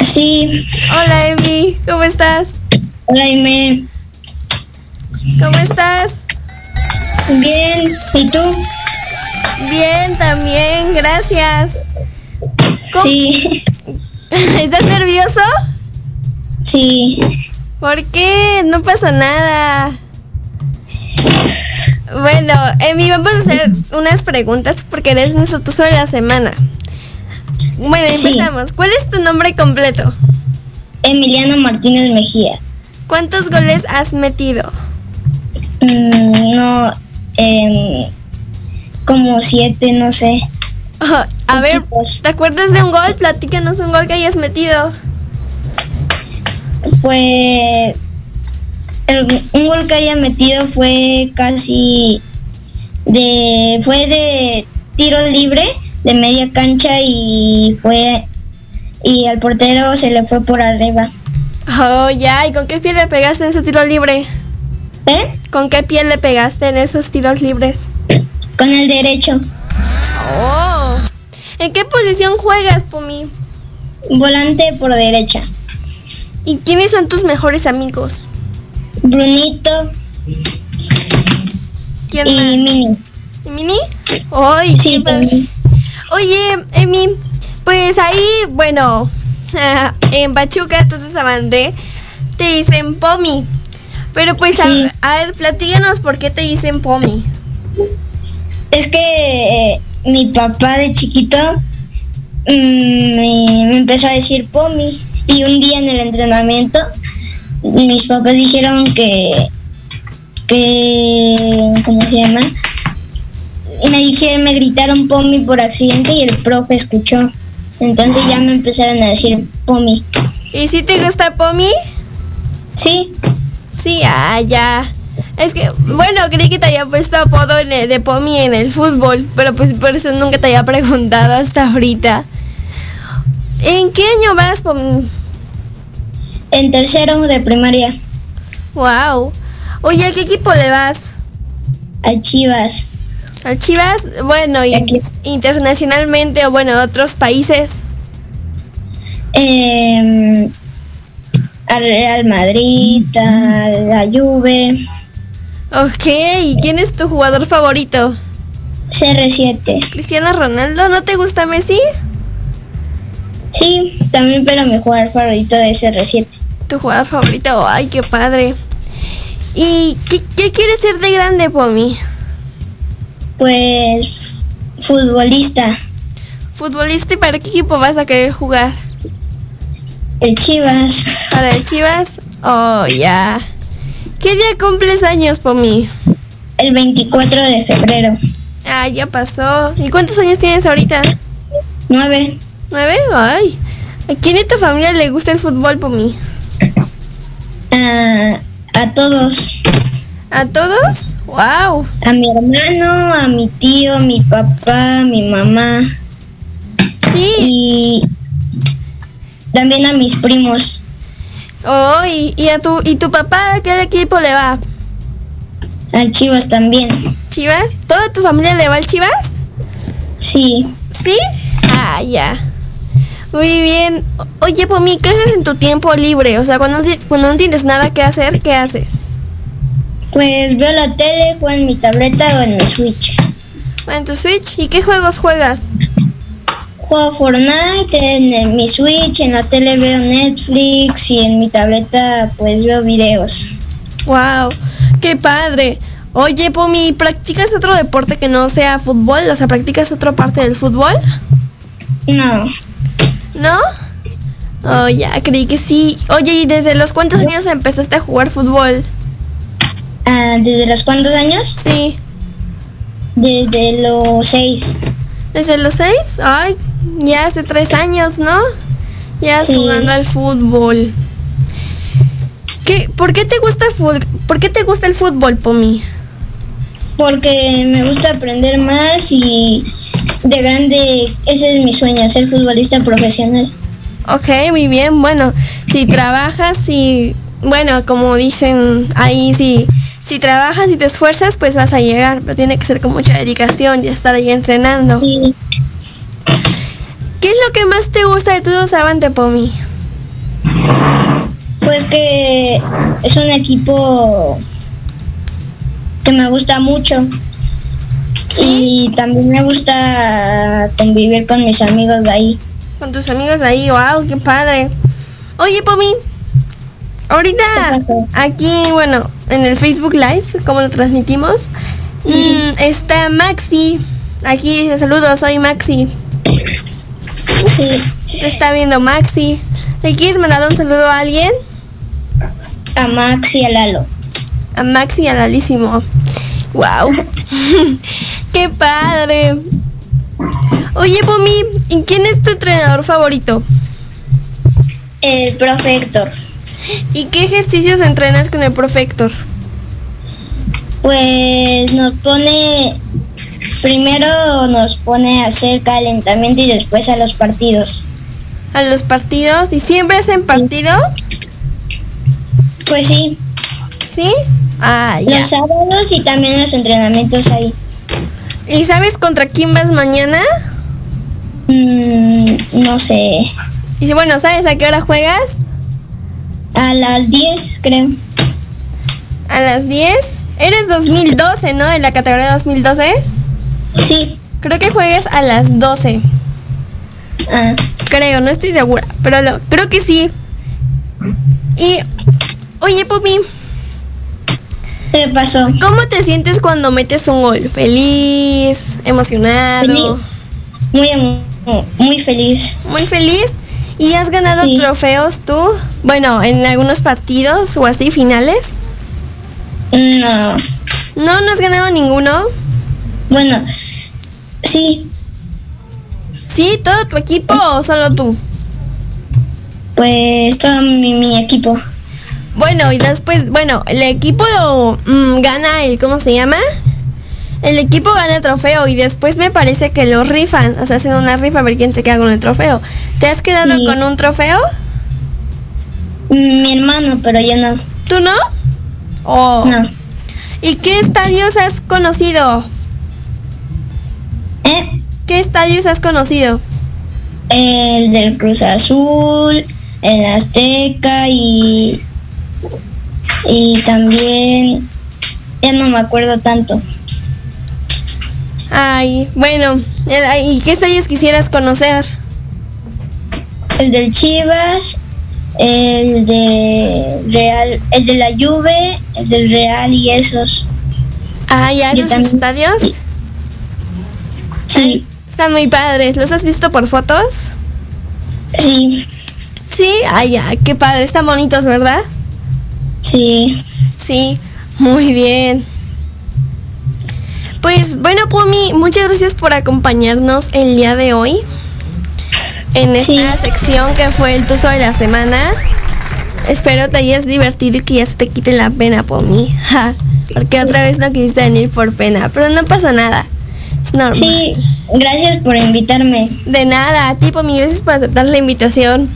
Sí. Hola Emi, ¿cómo estás? Hola Ime. ¿Cómo estás? Bien. ¿Y tú? Bien, también, gracias. ¿Cómo- Sí. (laughs) ¿Estás nervioso? Sí. ¿Por qué? No pasa nada. Bueno, Emi, vamos a hacer unas preguntas porque eres nuestro tuzo de la semana. Bueno, Sí. empezamos. ¿Cuál es tu nombre completo? Emiliano Martínez Mejía. ¿Cuántos goles has metido? Mm, no, em, como siete, no sé. Oh, a ver, ¿te acuerdas de un gol? Platícanos un gol que hayas metido. Pues el- un gol que haya metido fue casi de fue de tiro libre de media cancha y fue y al portero se le fue por arriba. Oh, ya. ¿Y con qué pie le pegaste en ese tiro libre? ¿Eh? ¿Con qué pie le pegaste en esos tiros libres? Con el derecho. Oh. ¿En qué posición juegas, Pumi? Volante por derecha. ¿Y quiénes son tus mejores amigos? Brunito ¿Quién y más? Mini. ¿Y Mini? Ay, Sí. Oye, Emi, pues ahí, bueno, (laughs) en Pachuca, entonces Sabandé, te dicen Pomi. Pero pues, a- Sí. a, ver, platícanos por qué te dicen Pomi. Es que eh, mi papá de chiquito mm, me, me empezó a decir Pomi. Y un día en el entrenamiento, mis papás dijeron que. que ¿Cómo se llama? Me dijeron, me gritaron Pomi por accidente y el profe escuchó. Entonces ya me empezaron a decir Pomi. ¿Y si te gusta Pomi? Sí, Sí, ah, ya. Es que, bueno, creí que te había puesto apodo en el- de Pomi en el fútbol, pero pues por eso nunca te había preguntado hasta ahorita. ¿En qué año vas, Pomi? en tercero de primaria, Wow. Oye, ¿a qué equipo le vas? al Chivas. ¿Al Chivas? Bueno, y Aquí. internacionalmente o bueno, otros países. eh, al Real Madrid, a la Juve, Ok, ¿y quién es tu jugador favorito? CR7. ¿Cristiano Ronaldo? ¿No te gusta Messi? Sí, también, pero mi jugador favorito es CR7. Tu jugador favorito, ay, qué padre. ¿Y qué, qué quieres ser de grande, Pomi? Pues futbolista, ¿Futbolista y para qué equipo vas a querer jugar? El Chivas, ¿Para el Chivas? Oh, ya. ¿Qué día cumples años, Pomi? el 24 de febrero. Ah, ya pasó. ¿Y cuántos años tienes ahorita? 9. ¿Nueve? Ay. ¿A quién de tu familia le gusta el fútbol, Pomi? A todos, ¿A todos? ¡Wow! a mi hermano, a mi tío, a mi papá, a mi mamá Sí. y también a mis primos. Oh, y, y a tu, ¿y tu papá a qué equipo le va? Al Chivas también. ¿Chivas? ¿Toda tu familia le va al Chivas? Sí, ¿Sí? Ah, ya. Muy bien. Oye, Pomi, ¿qué haces en tu tiempo libre? O sea, cuando, cuando no tienes nada que hacer, ¿qué haces? pues veo la tele, juego en mi tableta o en mi Switch. ¿En tu Switch? ¿Y qué juegos juegas? Juego Fortnite en, mi Switch, en la tele veo Netflix y en mi tableta pues veo videos. ¡Wow! ¡Qué padre! Oye, Pomi, ¿practicas otro deporte que no sea fútbol? O sea, ¿practicas otra parte del fútbol? No, ¿No? Oh, ya, creí que sí. Oye, ¿y desde los cuántos años empezaste a jugar fútbol? ah, ¿desde los cuántos años? Sí. Desde los seis. ¿Desde los seis? Ay, ya hace tres años, ¿no? Ya Sí. jugando al fútbol. ¿Qué, ¿Por qué te gusta? ¿Por qué te gusta el fútbol, Pomi? Porque me gusta aprender más y de grande ese es mi sueño, ser futbolista profesional. Ok, muy bien. Bueno, si trabajas y, bueno, como dicen ahí, si, si trabajas y te esfuerzas, pues vas a llegar, pero tiene que ser con mucha dedicación y estar ahí entrenando. Sí. ¿Qué es lo que más te gusta de Tudos Avante, Pomi? Pues que es un equipo que me gusta mucho. Y también me gusta convivir con mis amigos de ahí. Con tus amigos de ahí, wow, qué padre. Oye, Pomi, ahorita aquí, bueno, en el Facebook Live, como lo transmitimos, mm, está Maxi. Aquí dice saludos, soy Maxi. Sí. Te está viendo Maxi. ¿Le quieres mandar un saludo a alguien? A Max y a Lalo. A Maxi a Lalísimo. Wow. (laughs) qué padre. Oye, Pomi, ¿y quién es tu entrenador favorito? El profe Héctor. ¿Y qué ejercicios entrenas con el profe Héctor? Pues nos pone, primero nos pone a hacer calentamiento y después a los partidos. A los partidos. ¿Y siempre hacen partido? Pues sí, ¿Sí? Ah, ya. los sábados y también los entrenamientos ahí. ¿Y sabes contra quién vas mañana? Mm, no sé, Y si, bueno, ¿sabes a qué hora juegas? a las 10 creo. A las 10. Eres 2012, ¿no? De la categoría 2012. Sí, Creo que juegues a las 12. ah, Creo, no estoy segura. Pero lo- creo que sí. Y, oye, Pomi, ¿qué pasó? ¿cómo te sientes cuando metes un gol? ¿Feliz? ¿Emocionado? Feliz. Muy, muy feliz. Muy feliz. ¿Y has ganado Sí. trofeos tú? Bueno, en algunos partidos o así, finales. No, No, no has ganado ninguno. Bueno, sí, ¿Sí? ¿Todo tu equipo o solo tú? pues todo mi, mi equipo. Bueno, y después, bueno, el equipo mm, gana el, ¿cómo se llama? El equipo gana el trofeo y después me parece que lo rifan, o sea, hacen una rifa a ver quién se queda con el trofeo. ¿Te has quedado Sí. con un trofeo? Mi hermano, pero yo no. ¿Tú no? Oh. No. ¿Y qué estadios has conocido? ¿Qué estadios has conocido? El del Cruz Azul, el Azteca y. Y también. Ya no me acuerdo tanto. Ay, bueno, ¿y qué estadios quisieras conocer? El del Chivas, el de Real, el de la Juve, el del Real y esos. Ah, ya, esos estadios Sí, están muy padres. ¿Los has visto por fotos? sí, Sí, ay, ya, qué padre, están bonitos, ¿verdad? sí. Sí, muy bien. Pues bueno, Pumi, muchas gracias por acompañarnos el día de hoy en esta Sí. sección que fue el tuzo de la semana. Espero te hayas divertido y que ya se te quite la pena, Pumi. (laughs) Ja, Porque otra vez no quisiste venir por pena, pero no pasa nada. Es normal. Sí, gracias por invitarme. De nada, a ti, Pumi, gracias por aceptar la invitación.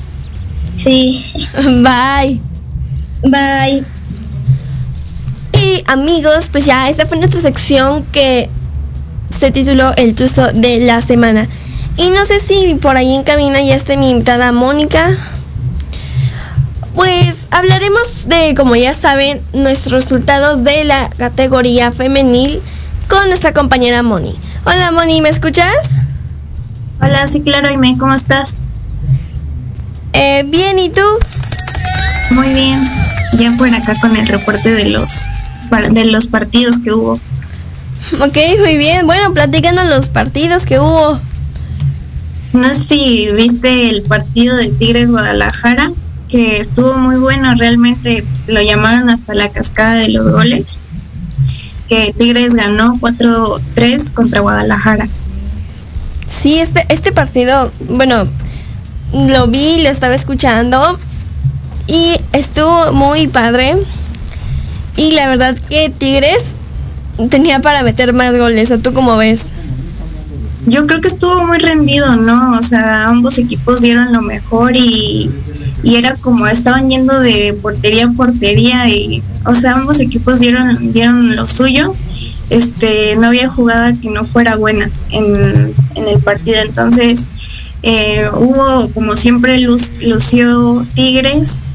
Sí, (laughs) Bye. bye. Y amigos, pues ya esta fue nuestra sección que se tituló El Tuzo de la Semana. Y no sé si por ahí en cabina ya esté mi invitada Mónica. Pues hablaremos de, como ya saben, nuestros resultados de la categoría femenil con nuestra compañera Moni. Hola Moni, ¿me escuchas? Hola, sí, claro, Aime, ¿cómo estás? Eh, bien, ¿y tú? Muy bien. Ya por acá con el reporte de los de los partidos que hubo. Ok, muy bien. Bueno, platícanos los partidos que hubo. No sé si viste el partido de Tigres Guadalajara, que estuvo muy bueno, realmente lo llamaron hasta la cascada de los goles. Que Tigres ganó 4-3 contra Guadalajara. Sí, este, este partido, bueno, lo vi, lo estaba escuchando y estuvo muy padre. Y la verdad que Tigres tenía para meter más goles. ¿O tú cómo ves? Yo creo que estuvo muy rendido, ¿no? O sea, ambos equipos dieron lo mejor y, y era como estaban yendo de portería a portería y, o sea, ambos equipos dieron, dieron lo suyo. Este, no había jugada que no fuera buena en, en el partido. Entonces, eh, hubo, como siempre, lució Tigres,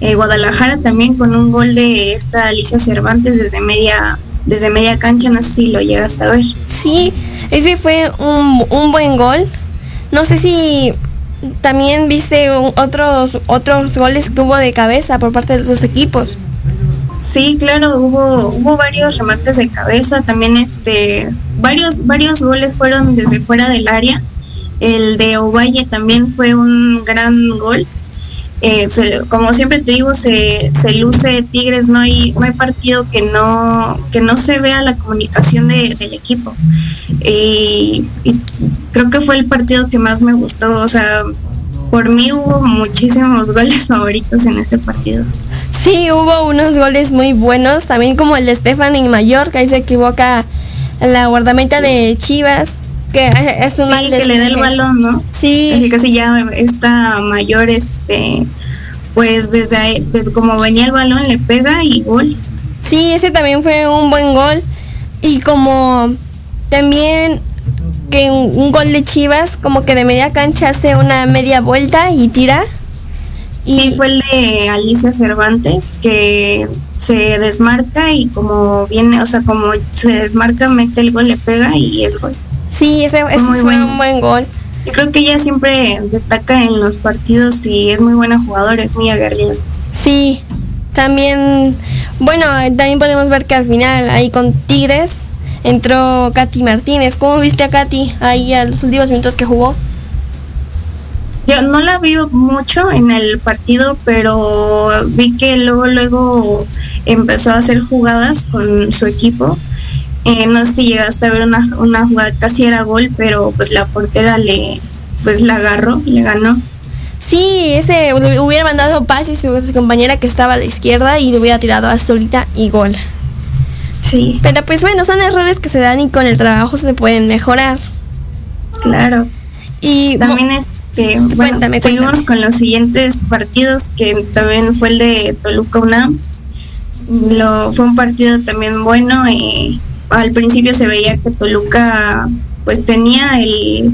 eh, Guadalajara también con un gol de esta Alicia Cervantes desde media, desde media cancha, no sé si lo llegaste a ver. Sí, ese fue un, un buen gol. No sé si también viste otros otros goles que hubo de cabeza por parte de los equipos. Sí, claro, hubo, hubo varios remates de cabeza, también este, varios, varios goles fueron desde fuera del área. El de Ovalle también fue un gran gol. Eh, como siempre te digo, se, se luce Tigres, no hay, no hay partido que no, que no se vea la comunicación de- del equipo. Y, y creo que fue el partido que más me gustó, o sea, por mí hubo muchísimos (laughs) goles favoritos en este partido. Sí, hubo unos goles muy buenos, también como el de Stephanie Mayor, que ahí se equivoca la guardameta de Chivas, que es un Sí, mal que le da el balón, ¿no? Sí. Así casi ya está mayor, este, pues desde ahí, como venía el balón, le pega y gol. Sí, ese también fue un buen gol. Y como también que un, un gol de Chivas, como que de media cancha hace una media vuelta y tira. Y fue el de Alicia Cervantes, que se desmarca y como viene, o sea, como se desmarca, mete el gol, le pega y es gol. Sí, ese, ese muy fue bueno. un buen gol. Yo creo que ella siempre destaca en los partidos y es muy buena jugadora, es muy aguerrida. Sí, también, bueno, también podemos ver que al final ahí con Tigres entró Katy Martínez. ¿Cómo viste a Katy ahí a los últimos minutos que jugó? Yo no la vi mucho en el partido, pero vi que luego, luego empezó a hacer jugadas con su equipo. Eh, no sé si llegaste a ver una, una jugada, casi era gol, pero pues la portera le, pues la agarró, le ganó. Sí, ese hubiera mandado pase a su, su compañera que estaba a la izquierda y le hubiera tirado a solita y gol. Sí. Pero pues bueno, son errores que se dan y con el trabajo se pueden mejorar. Claro. Y También este, bueno, Cuéntame, seguimos cuéntame. con los siguientes partidos que también fue el de Toluca UNAM. Lo, fue un partido también bueno. eh, al principio se veía que Toluca pues tenía el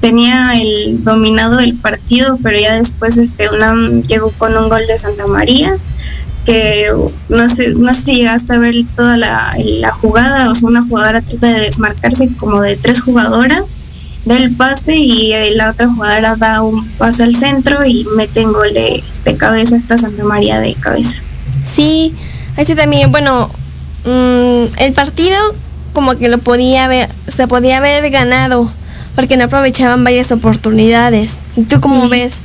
tenía el dominado el partido, pero ya después este UNAM llegó con un gol de Santa María que no sé, no sé si llegaste a ver toda la, la jugada, o sea, una jugadora trata de desmarcarse como de tres jugadoras, da el pase y eh, la otra jugadora da un pase al centro y mete en gol de, de cabeza esta Santa María de cabeza. Sí, ese también, bueno, mm, el partido como que lo podía haber, se podía haber ganado porque no aprovechaban varias oportunidades. ¿Y tú cómo Sí. ves?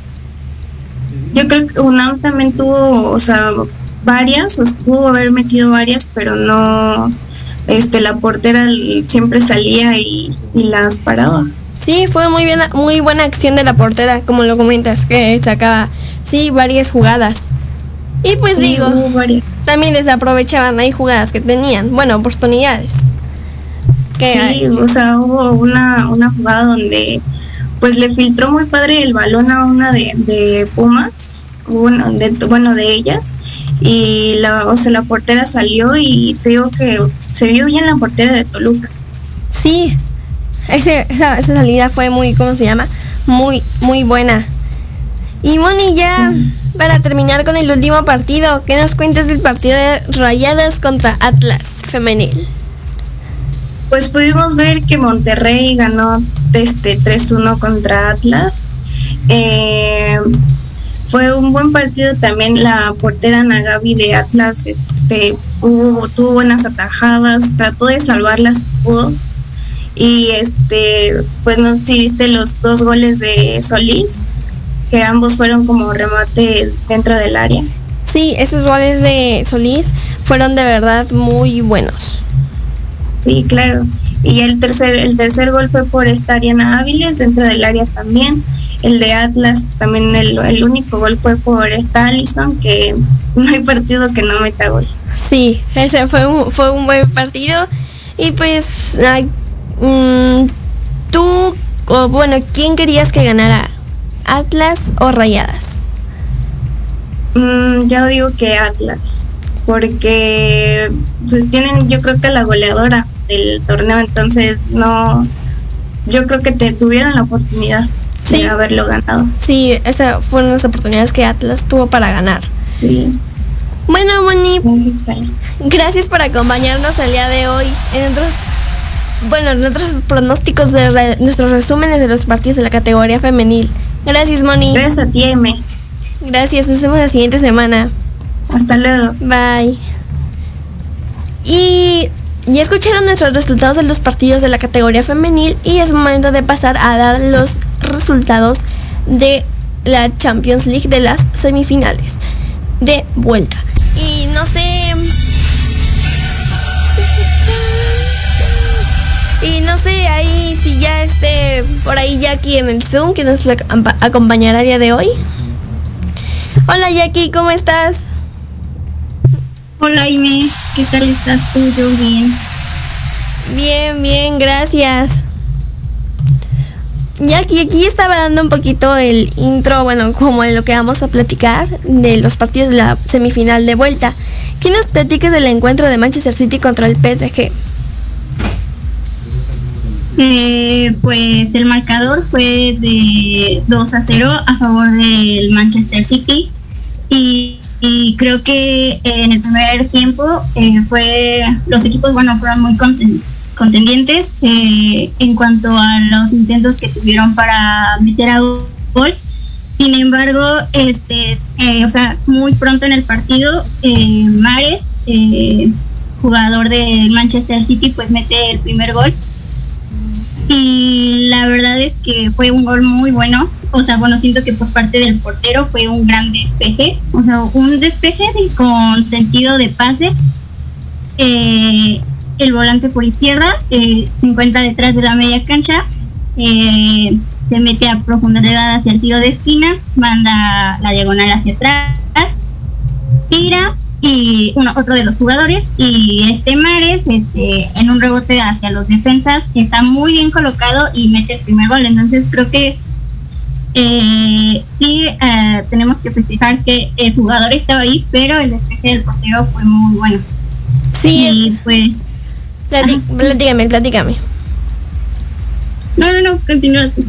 Yo creo que UNAM también tuvo, o sea, varias, o pudo haber metido varias, pero no, este, la portera siempre salía y, y las paraba. Sí, fue muy bien, muy buena acción de la portera, como lo comentas, que sacaba, sí, varias jugadas. Y pues digo, también desaprovechaban ahí jugadas que tenían, bueno, oportunidades. Que Sí, hay- o sea, hubo una, una jugada donde pues le filtró muy padre el balón a una de, de Pumas, bueno de, bueno, de ellas, y la, o sea, la portera salió y te digo que se vio bien la portera de Toluca. Sí, ese, esa, esa salida fue muy, ¿cómo se llama? Muy, muy buena. Y Moni, ya para terminar con el último partido, ¿qué nos cuentas del partido de Rayadas contra Atlas Femenil? Pues pudimos ver que Monterrey ganó este 3-1 contra Atlas. Eh, fue un buen partido también la portera Nagabi de Atlas este tuvo buenas atajadas trató de salvarlas pudo y este pues no sé si viste los dos goles de Solís que ambos fueron como remate dentro del área Sí, esos goles de Solís fueron de verdad muy buenos. Sí, claro. Y el tercer, el tercer gol fue por esta Ariana Áviles dentro del área también. el de Atlas, también el, el único gol fue por esta Allison, que (laughs) no hay partido que no meta gol. Sí, ese fue un, fue un buen partido. Y pues, ay, mm, tú, o bueno, ¿quién querías que ganara? ¿Atlas o Rayadas? Mm, yo digo que Atlas, porque pues tienen yo creo que la goleadora del torneo, entonces no, yo creo que te tuvieron la oportunidad Sí. de haberlo ganado. Sí, esas fueron las oportunidades que Atlas tuvo para ganar. Sí. Bueno, Moni, gracias por acompañarnos el día de hoy en otros, bueno, nuestros pronósticos de re- nuestros resúmenes de los partidos de la categoría femenil. Gracias, Moni. Gracias a ti, M. Gracias, nos vemos la siguiente semana. Hasta luego. Bye. Y ya escucharon nuestros resultados de los partidos de la categoría femenil y es momento de pasar a dar los resultados de la Champions League de las semifinales de vuelta. Y no sé... no sé ahí si ya esté por ahí Jackie en el Zoom que nos acompa- acompañará el día de hoy. Hola Jackie, ¿cómo estás? Hola, Aime. ¿Qué tal estás tú? Yo bien. Bien, bien, gracias. Ya aquí, estaba dando un poquito el intro, bueno, como en lo que vamos a platicar de los partidos de la semifinal de vuelta. ¿Qué nos platicas del encuentro de Manchester City contra el PSG? Eh, pues el marcador fue de 2 a 0 a favor del Manchester City. Y, creo que en el primer tiempo eh, fue los equipos bueno fueron muy conten- contendientes eh, en cuanto a los intentos que tuvieron para meter a gol. Sin embargo este eh, o sea muy pronto en el partido Mares jugador del Manchester City pues mete el primer gol y la verdad es que fue un gol muy bueno. O sea, bueno, siento que por parte del portero fue un gran despeje. O sea, un despeje de- con sentido de pase. Eh, el volante por izquierda eh, se encuentra detrás de la media cancha. eh, se mete a profundidad hacia el tiro de esquina. Manda la diagonal hacia atrás. Tira y uno, otro de los jugadores y este Mares este en un rebote hacia los defensas está muy bien colocado y mete el primer gol. Entonces creo que eh, sí eh, tenemos que festejar que el jugador estaba ahí pero el despeje del portero fue muy bueno. Sí, y pues Plati- platícame, platícame. no no no continúa. (laughs)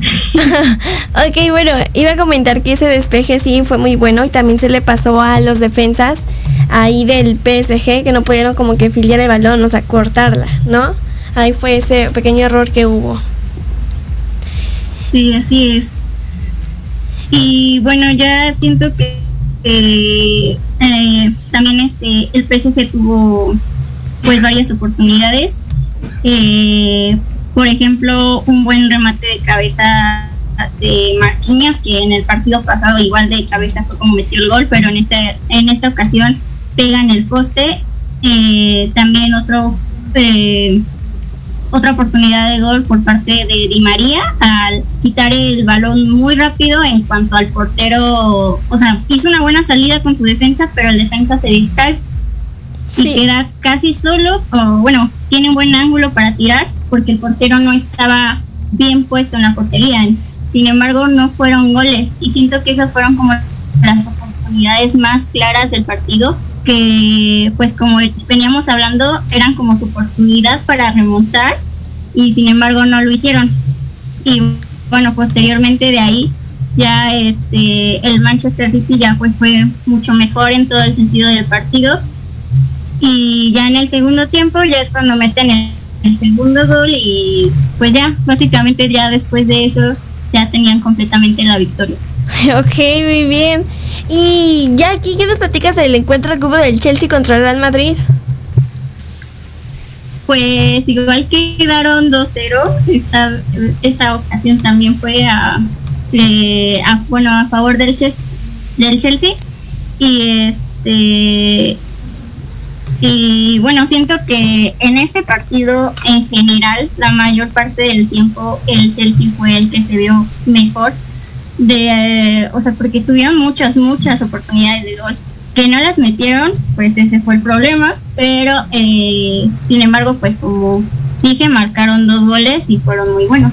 Ok, bueno, iba a comentar que ese despeje sí fue muy bueno y también se le pasó a los defensas ahí del PSG que no pudieron como que filiar el balón, o sea, cortarla, ¿no? Ahí fue ese pequeño error que hubo. Sí, así es. Y bueno, ya siento que eh, eh, también este el PSG tuvo pues varias oportunidades. Eh, por ejemplo, un buen remate de cabeza de Marquinhos, que en el partido pasado igual de cabeza fue como metió el gol, pero en esta, en esta ocasión pega en el poste. Eh, también otro eh, otra oportunidad de gol por parte de Di María al quitar el balón muy rápido en cuanto al portero, o sea, hizo una buena salida con su defensa, pero el defensa se distrae Sí. y queda casi solo, o bueno, tiene un buen ángulo para tirar porque el portero no estaba bien puesto en la portería. Sin embargo, no fueron goles y siento que esas fueron como las oportunidades más claras del partido que pues como veníamos hablando eran como su oportunidad para remontar y sin embargo no lo hicieron. Y bueno posteriormente de ahí ya este el Manchester City ya pues fue mucho mejor en todo el sentido del partido. Y ya en el segundo tiempo ya es cuando meten el, el segundo gol y pues ya básicamente ya después de eso ya tenían completamente la victoria. (laughs) Ok, muy bien. Y ya aquí, ¿qué nos platicas del encuentro que hubo del Chelsea contra el Real Madrid? Pues igual que quedaron 2-0, esta, esta ocasión también fue a, a- bueno a favor del Chelsea, del Chelsea. Y este y bueno siento que en este partido en general la mayor parte del tiempo el Chelsea fue el que se vio mejor de, eh, o sea, porque tuvieron muchas, muchas oportunidades de gol que no las metieron, pues ese fue el problema, pero eh, sin embargo, pues como dije, marcaron dos goles y fueron muy buenos.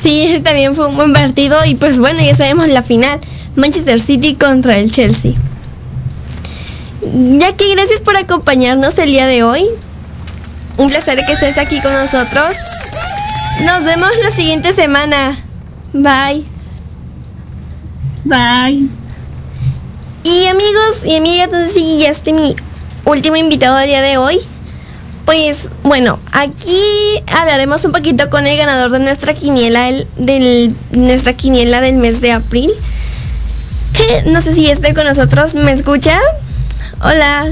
Sí, ese también fue un buen partido y pues bueno, ya sabemos la final, Manchester City contra el Chelsea. Jackie, gracias por acompañarnos el día de hoy. Un placer que estés aquí con nosotros. Nos vemos la siguiente semana. Bye. Bye. Y amigos y amigas, entonces sí, ya este mi último invitado del día de hoy. Pues bueno, aquí hablaremos un poquito con el ganador de nuestra quiniela el- del nuestra quiniela del mes de abril. Que no sé si esté con nosotros, ¿me escucha? Hola.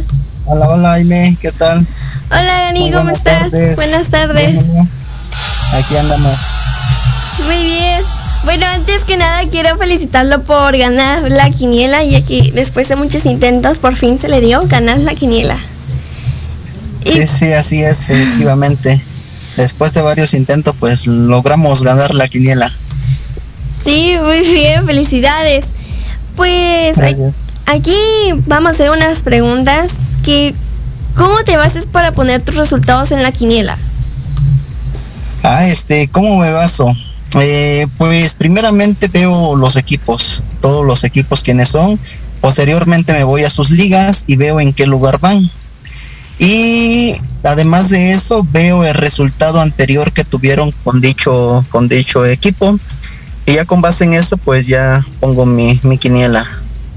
Hola, hola, Aime, ¿qué tal? Hola Dani, Muy ¿cómo buenas estás? tardes. Buenas tardes. Bien, bien. Aquí andamos. Muy bien. Bueno, antes que nada quiero felicitarlo por ganar la quiniela, ya que después de muchos intentos por fin se le dio ganar la quiniela. Sí, sí, así es, efectivamente. Después de varios intentos, pues logramos ganar la quiniela. Sí, muy bien, felicidades. Pues Gracias. aquí vamos a hacer unas preguntas que ¿cómo te bases para poner tus resultados en la quiniela? Ah, este, ¿cómo me baso? Eh, pues primeramente veo los equipos, todos los equipos quienes son. Posteriormente me voy a sus ligas y veo en qué lugar van. Y además de eso veo el resultado anterior que tuvieron con dicho, con dicho equipo. Y ya con base en eso pues ya pongo mi, mi quiniela.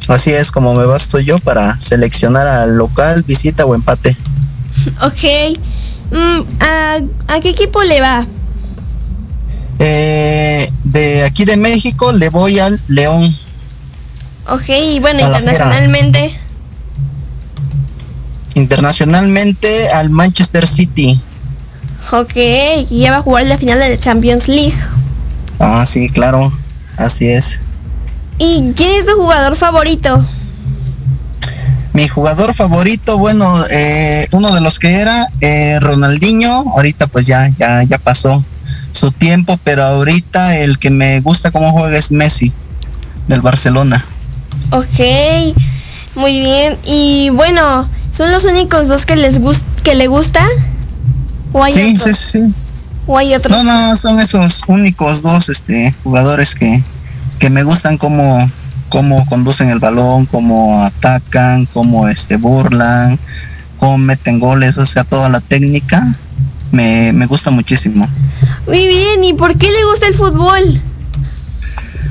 Así es como me basto yo para seleccionar al local, visita o empate. Ok. Mm, ¿a, a qué equipo le va? Eh, de aquí de México le voy al León. Ok, y bueno, A internacionalmente. internacionalmente al Manchester City. Ok, y ya va a jugar la final de la Champions League. Ah, sí, claro, así es. ¿Y quién es tu jugador favorito? Mi jugador favorito, bueno, eh, uno de los que era eh, Ronaldinho, ahorita pues ya, ya, ya pasó su tiempo, pero ahorita el que me gusta cómo juega es Messi, del Barcelona. Ok, muy bien. Y bueno, ¿son los únicos dos que les gust que le gusta? ¿O hay Sí, otros? sí, sí. ¿O hay otros? No, no, son esos únicos dos este, jugadores que, que me gustan cómo, cómo conducen el balón, cómo atacan, cómo este, burlan, cómo meten goles, o sea, toda la técnica me, me gusta muchísimo. Muy bien, ¿y por qué le gusta el fútbol?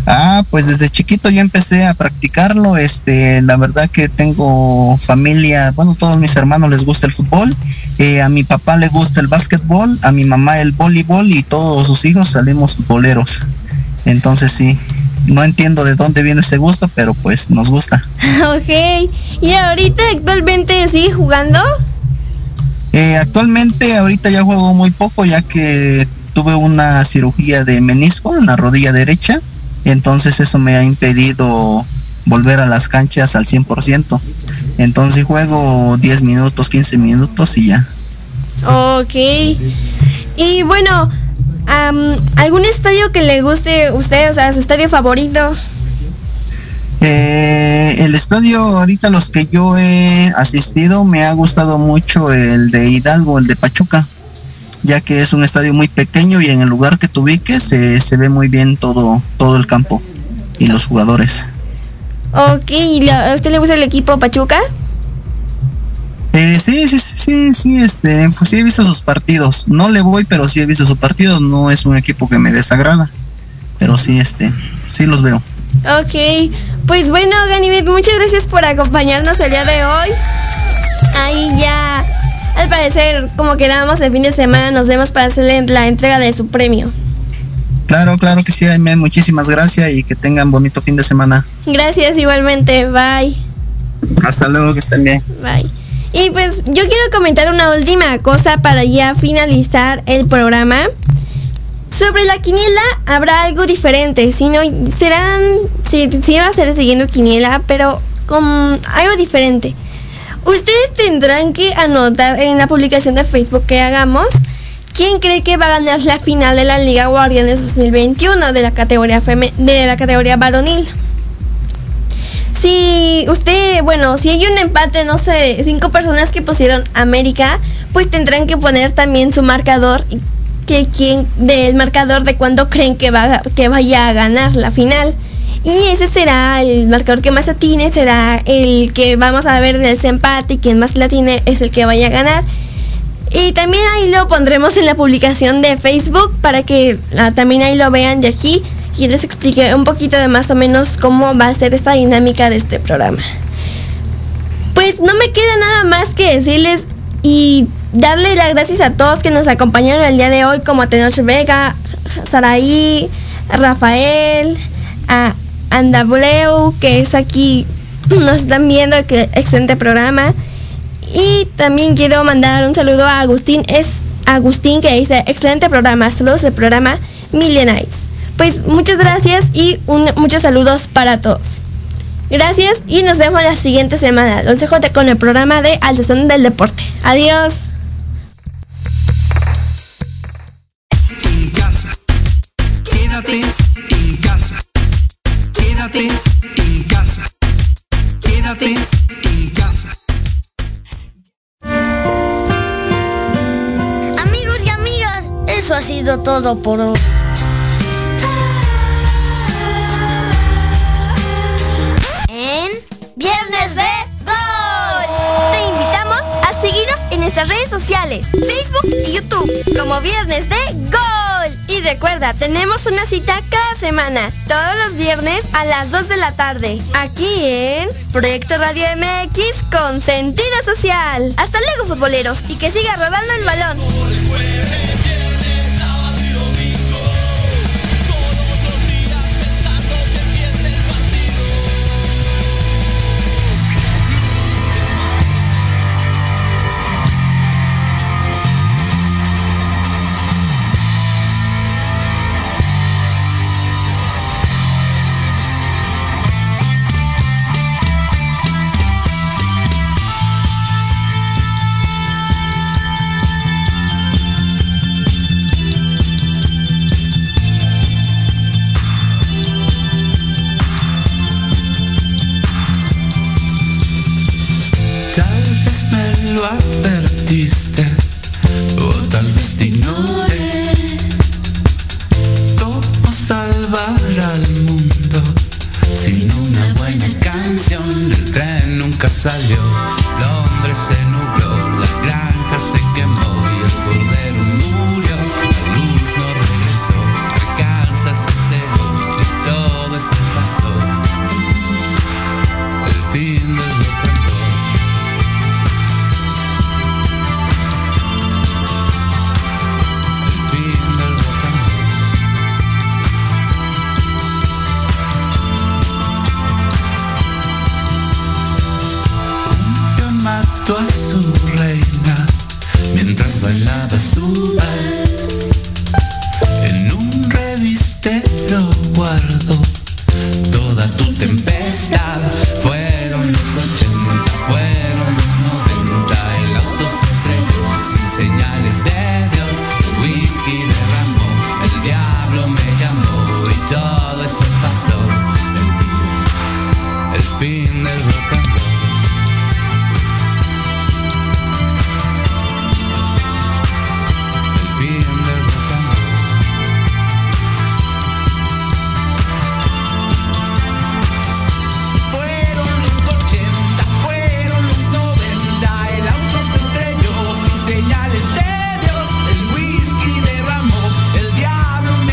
Ah, pues desde chiquito yo empecé a practicarlo. Este, la verdad que tengo familia, bueno, todos mis hermanos les gusta el fútbol. eh, a mi papá le gusta el básquetbol, a mi mamá el voleibol y todos sus hijos salimos futboleros. Entonces sí, no entiendo de dónde viene ese gusto, pero pues nos gusta. (laughs) ok, ¿y ahorita actualmente sigue jugando? Eh, actualmente ahorita ya juego muy poco ya que tuve una cirugía de menisco en la rodilla derecha, entonces eso me ha impedido volver a las canchas al 100%. Entonces juego 10 minutos, 15 minutos y ya. Ok. Y bueno, am, ¿algún estadio que le guste a usted, o sea, su estadio favorito? Eh, el estadio, ahorita los que yo he asistido, me ha gustado mucho el de Hidalgo, el de Pachuca, ya que es un estadio muy pequeño y en el lugar que te ubiques se, se ve muy bien todo, todo el campo y los jugadores. Ok, ¿y le- a usted le gusta el equipo Pachuca? Eh, sí, sí, sí, sí, sí, este, pues sí he visto sus partidos. No le voy, pero sí he visto sus partidos. No es un equipo que me desagrada, pero sí, este, sí los veo. Ok, pues bueno, Ganibet, muchas gracias por acompañarnos el día de hoy. Ahí ya, al parecer, como quedamos el fin de semana, nos vemos para hacerle la entrega de su premio. Claro, claro que sí, Jaime. Muchísimas gracias y que tengan bonito fin de semana. Gracias igualmente, bye. Hasta luego, que estén bien. Bye. Y pues yo quiero comentar una última cosa para ya finalizar el programa. Sobre la quiniela habrá algo diferente, si no serán, si, va a ser siguiendo quiniela, pero con algo diferente. Ustedes tendrán que anotar en la publicación de Facebook que hagamos ¿quién cree que va a ganar la final de la Liga Guardianes 2021 de la categoría de la categoría varonil? Si usted, bueno, si hay un empate, no sé, cinco personas que pusieron América, pues tendrán que poner también su marcador y que quién del marcador de cuándo creen que va que vaya a ganar la final. Y ese será el marcador que más atine, será el que vamos a ver ese empate y quien más latine es el que vaya a ganar. Y también ahí lo pondremos en la publicación de Facebook para que ah, también ahí lo vean y aquí y les explique un poquito de más o menos cómo va a ser esta dinámica de este programa. Pues no me queda nada más que decirles y darle las gracias a todos que nos acompañaron el día de hoy, como a Tenoch Vega, Saraí, Rafael, a Andableu, que es aquí, nos están viendo, que excelente programa. Y también quiero mandar un saludo a Agustín, es Agustín que dice, excelente programa, saludos del programa Millenites. Pues muchas gracias y muchos saludos para todos. Gracias y nos vemos la siguiente semana. Los dejo de- con el programa de Al del Deporte. Adiós. Todo por hoy. En Viernes de Gol. Te invitamos a seguirnos en nuestras redes sociales, Facebook y YouTube, como Viernes de Gol. Y recuerda, tenemos una cita cada semana, todos los viernes a las 2 de la tarde, aquí en Proyecto Radio MX con sentido social. Hasta luego, futboleros, y que siga rodando el balón.